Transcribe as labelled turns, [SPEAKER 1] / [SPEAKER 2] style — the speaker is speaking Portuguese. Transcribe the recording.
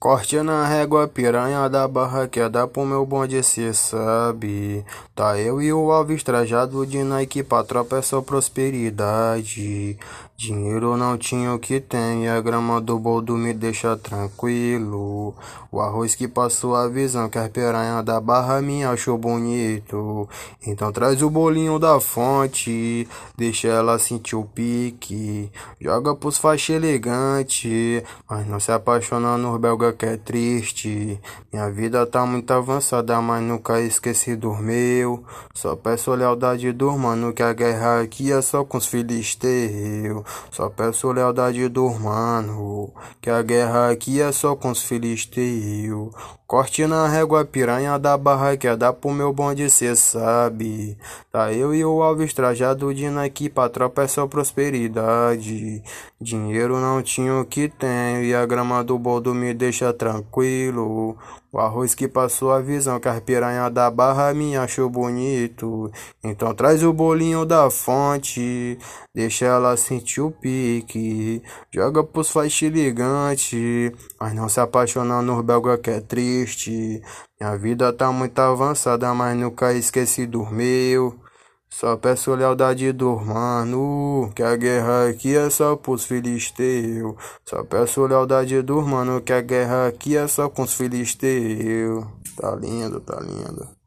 [SPEAKER 1] Corte na régua, piranha da barra que dá pro meu bonde, cê sabe. Tá eu e o Alves trajado de Nike pra tropa é só prosperidade. Dinheiro não tinha o que tem, a grama do boldo me deixa tranquilo. O arroz que passou a visão, que a piranha da barra me achou bonito. Então traz o bolinho da fonte, deixa ela sentir o pique. Joga pros faixa elegante, mas não se apaixona nos belga que é triste. Minha vida tá muito avançada, mas nunca esqueci do meu. Só peço lealdade do mano, que a guerra aqui é só com os filisteus. Só peço lealdade do mano, que a guerra aqui é só com os filisteus. Corte na régua, piranha da barra que é dá pro meu bonde, cê sabe. Tá eu e o Alves trajado de Nike pra tropa é só prosperidade. Dinheiro não tinha o que tenho e a grama do boldo me deixa tranquilo. O arroz que passou a visão, que as piranha da barra me achou bonito. Então traz o bolinho da fonte, deixa ela sentir o pique. Joga pros faixa elegante, mas não se apaixona nos belga que é triste. Minha vida tá muito avançada, mas nunca esqueci do meu. Só peço lealdade do mano, que a guerra aqui é só pros filisteus. Só peço lealdade do mano, que a guerra aqui é só com os filisteus. Tá lindo, tá lindo.